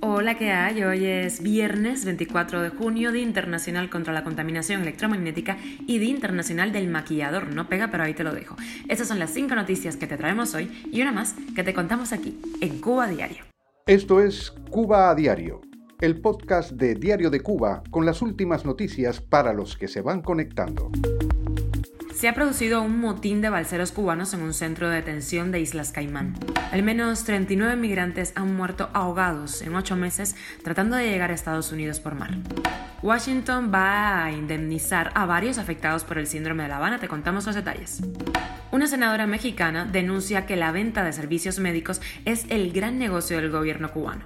Hola, ¿qué hay? Hoy es viernes 24 de junio, Día Internacional contra la Contaminación Electromagnética y Día Internacional del Maquillador. No pega, pero ahí te lo dejo. Estas son las cinco noticias que te traemos hoy y una más que te contamos aquí, en Cuba Diario. Esto es Cuba a Diario, el podcast de Diario de Cuba con las últimas noticias para los que se van conectando. Se ha producido un motín de balseros cubanos en un centro de detención de Islas Caimán. Al menos 39 migrantes han muerto ahogados en ocho meses tratando de llegar a Estados Unidos por mar. Washington va a indemnizar a varios afectados por el síndrome de La Habana. Te contamos los detalles. Una senadora mexicana denuncia que la venta de servicios médicos es el gran negocio del gobierno cubano.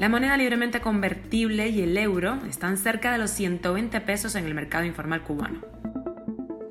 La moneda libremente convertible y el euro están cerca de los 120 pesos en el mercado informal cubano.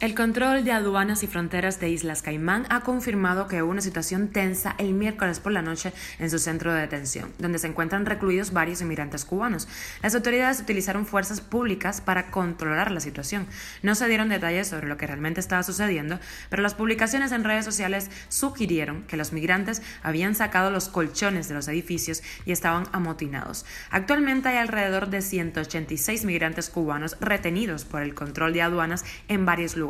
El control de aduanas y fronteras de Islas Caimán ha confirmado que hubo una situación tensa el miércoles por la noche en su centro de detención, donde se encuentran recluidos varios inmigrantes cubanos. Las autoridades utilizaron fuerzas públicas para controlar la situación. No se dieron detalles sobre lo que realmente estaba sucediendo, pero las publicaciones en redes sociales sugirieron que los migrantes habían sacado los colchones de los edificios y estaban amotinados. Actualmente hay alrededor de 186 migrantes cubanos retenidos por el control de aduanas en varios lugares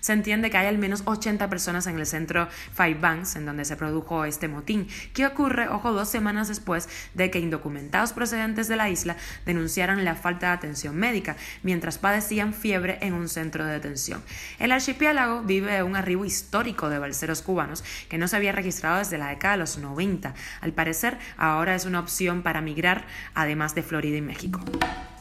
se entiende que hay al menos 80 personas en el centro Five Banks, en donde se produjo este motín, que ocurre, ojo, dos semanas después de que indocumentados procedentes de la isla denunciaran la falta de atención médica, mientras padecían fiebre en un centro de detención. El archipiélago vive un arribo histórico de balseros cubanos que no se había registrado desde la década de los 90. Al parecer, ahora es una opción para migrar, además de Florida y México.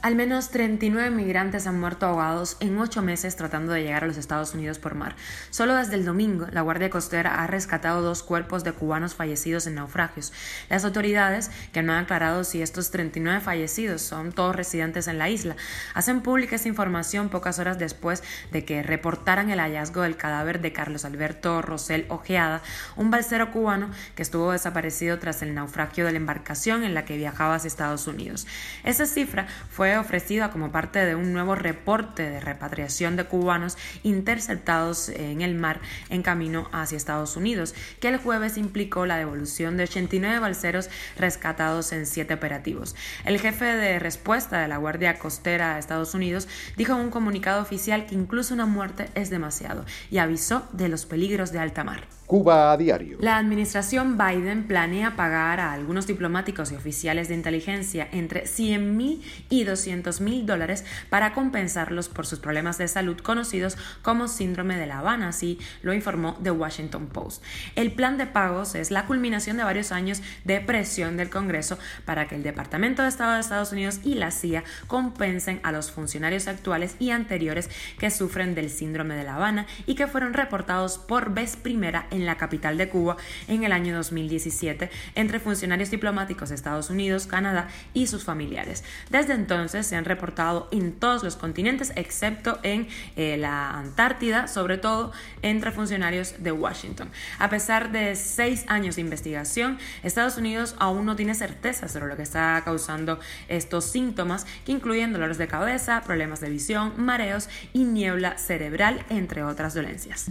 Al menos 39 migrantes han muerto ahogados en ocho meses tratando de llegar a los Estados Unidos por mar. Solo desde el domingo, la Guardia Costera ha rescatado dos cuerpos de cubanos fallecidos en naufragios. Las autoridades, que no han aclarado si estos 39 fallecidos son todos residentes en la isla, hacen pública esta información pocas horas después de que reportaran el hallazgo del cadáver de Carlos Alberto Rosel Ojeada, un balsero cubano que estuvo desaparecido tras el naufragio de la embarcación en la que viajaba hacia Estados Unidos. Esa cifra fue ofrecida como parte de un nuevo reporte de repatriación de cubanos interceptados en el mar en camino hacia Estados Unidos, que el jueves implicó la devolución de 89 balseros rescatados en siete operativos. El jefe de respuesta de la Guardia Costera de Estados Unidos dijo en un comunicado oficial que incluso una muerte es demasiado y avisó de los peligros de alta mar. Cuba a diario. La administración Biden planea pagar a algunos diplomáticos y oficiales de inteligencia entre 100 mil y 200 mil dólares para compensarlos por sus problemas de salud conocidos como síndrome de La Habana, así lo informó The Washington Post. El plan de pagos es la culminación de varios años de presión del Congreso para que el Departamento de Estado de Estados Unidos y la CIA compensen a los funcionarios actuales y anteriores que sufren del síndrome de La Habana y que fueron reportados por vez primera en la capital de Cuba en el año 2017 entre funcionarios diplomáticos de Estados Unidos, Canadá y sus familiares. Desde entonces se han reportado en todos los continentes excepto en eh, la Antártida, sobre todo entre funcionarios de Washington. A pesar de seis años de investigación, Estados Unidos aún no tiene certeza sobre lo que está causando estos síntomas que incluyen dolores de cabeza, problemas de visión, mareos y niebla cerebral, entre otras dolencias.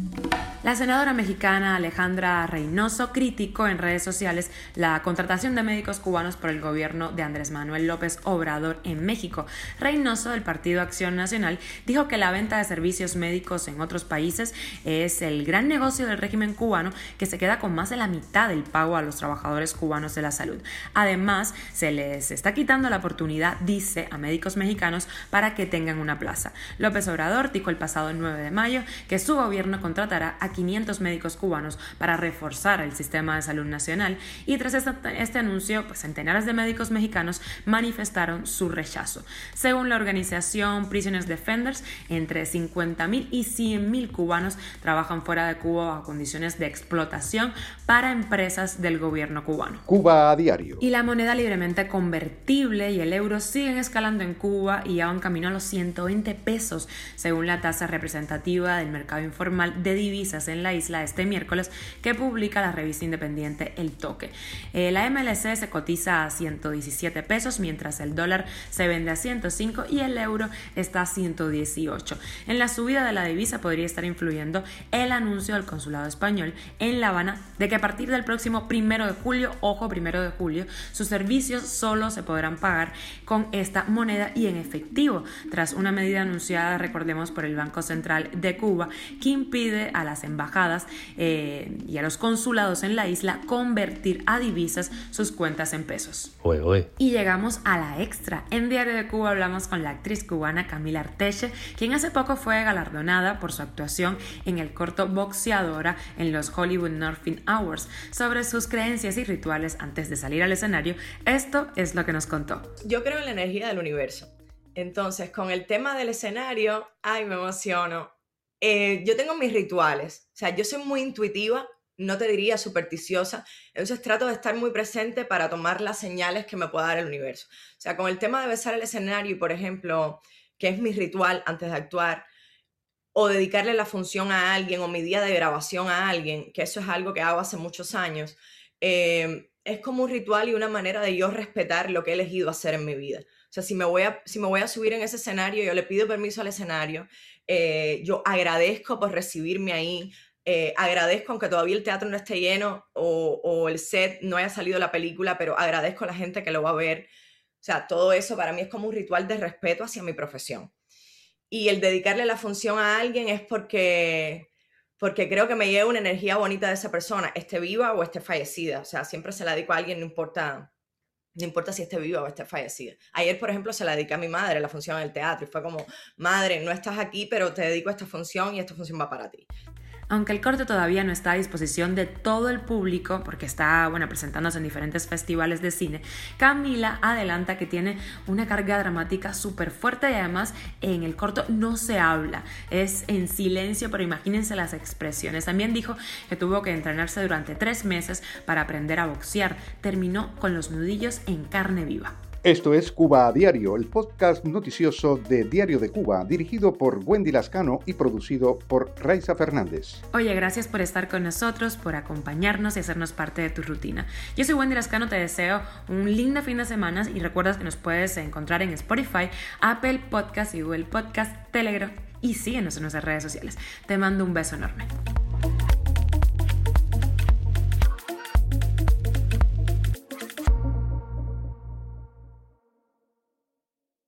La senadora mexicana Alejandra Reynoso criticó en redes sociales la contratación de médicos cubanos por el gobierno de Andrés Manuel López Obrador en México. Reynoso, del Partido Acción Nacional, dijo que la venta de servicios médicos en otros países es el gran negocio del régimen cubano que se queda con más de la mitad del pago a los trabajadores cubanos de la salud. Además, se les está quitando la oportunidad, dice, a médicos mexicanos para que tengan una plaza. López Obrador dijo el pasado 9 de mayo que su gobierno contratará a 500 médicos cubanos para reforzar el sistema de salud nacional y tras este, anuncio, pues, centenares de médicos mexicanos manifestaron su rechazo. Según la organización Prisoners Defenders, entre 50.000 y 100.000 cubanos trabajan fuera de Cuba a condiciones de explotación para empresas del gobierno cubano. Cuba a diario. Y la moneda libremente convertible y el euro siguen escalando en Cuba y ya van camino a los 120 pesos, según la tasa representativa del mercado informal de divisas en la isla este miércoles miércoles que publica la revista independiente El Toque. Eh, la MLC se cotiza a 117 pesos, mientras el dólar se vende a 105 y el euro está a 118. En la subida de la divisa podría estar influyendo el anuncio del consulado español en La Habana de que a partir del próximo primero de julio, ojo, primero de julio, sus servicios solo se podrán pagar con esta moneda y en efectivo, tras una medida anunciada, recordemos, por el Banco Central de Cuba, que impide a las embajadas eh, y a los consulados en la isla convertir a divisas sus cuentas en pesos. Y llegamos a la extra. En Diario de Cuba hablamos con la actriz cubana Camila Arteche, quien hace poco fue galardonada por su actuación en el corto Boxeadora en los Hollywood Northern Hours. Sobre sus creencias y rituales antes de salir al escenario, esto es lo que nos contó. Yo creo en la energía del universo. Entonces, con el tema del escenario, ay, me emociono. Eh, yo tengo mis rituales, o sea, yo soy muy intuitiva, no te diría supersticiosa, entonces trato de estar muy presente para tomar las señales que me pueda dar el universo. O sea, con el tema de besar el escenario, por ejemplo, que es mi ritual antes de actuar, o dedicarle la función a alguien, o mi día de grabación a alguien, que eso es algo que hago hace muchos años, eh, es como un ritual y una manera de yo respetar lo que he elegido hacer en mi vida. O sea, si me voy a, si me voy a subir en ese escenario, yo le pido permiso al escenario, eh, yo agradezco por recibirme ahí, eh, agradezco aunque todavía el teatro no esté lleno o, o, el set no haya salido la película, pero agradezco a la gente que lo va a ver. O sea, todo eso para mí es como un ritual de respeto hacia mi profesión. Y el dedicarle la función a alguien es porque porque creo que me lleva una energía bonita de esa persona, esté viva o esté fallecida. O sea, siempre se la dedico a alguien, no importa no importa si esté viva o esté fallecida. Ayer, por ejemplo, se la dediqué a mi madre la función del teatro y fue como, madre, no estás aquí, pero te dedico a esta función y esta función va para ti. Aunque el corte todavía no está a disposición de todo el público, porque está bueno, presentándose en diferentes festivales de cine, Camila adelanta que tiene una carga dramática súper fuerte y además en el corto no se habla, es en silencio, pero imagínense las expresiones. También dijo que tuvo que entrenarse durante tres meses para aprender a boxear. Terminó con los nudillos en carne viva. Esto es Cuba a Diario, el podcast noticioso de Diario de Cuba, dirigido por Wendy Lascano y producido por Raiza Fernández. Oye, gracias por estar con nosotros, por acompañarnos y hacernos parte de tu rutina. Yo soy Wendy Lascano, te deseo un lindo fin de semana y recuerda que nos puedes encontrar en Spotify, Apple Podcast y Google Podcast, Telegram y síguenos en nuestras redes sociales. Te mando un beso enorme.